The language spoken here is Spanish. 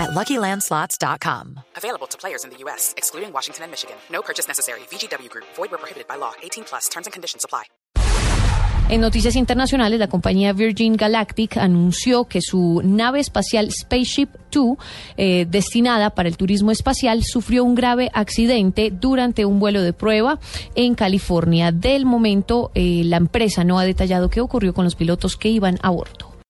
at LuckyLandSlots.com. Available to players in the U.S., excluding Washington and Michigan. No purchase necessary. VGW Group. Void where prohibited by law. 18 plus. Terms and conditions apply. En noticias internacionales, la compañía Virgin Galactic anunció que su nave espacial Spaceship Two, eh, destinada para el turismo espacial, sufrió un grave accidente durante un vuelo de prueba en California. Del momento, eh, la empresa no ha detallado qué ocurrió con los pilotos que iban a bordo.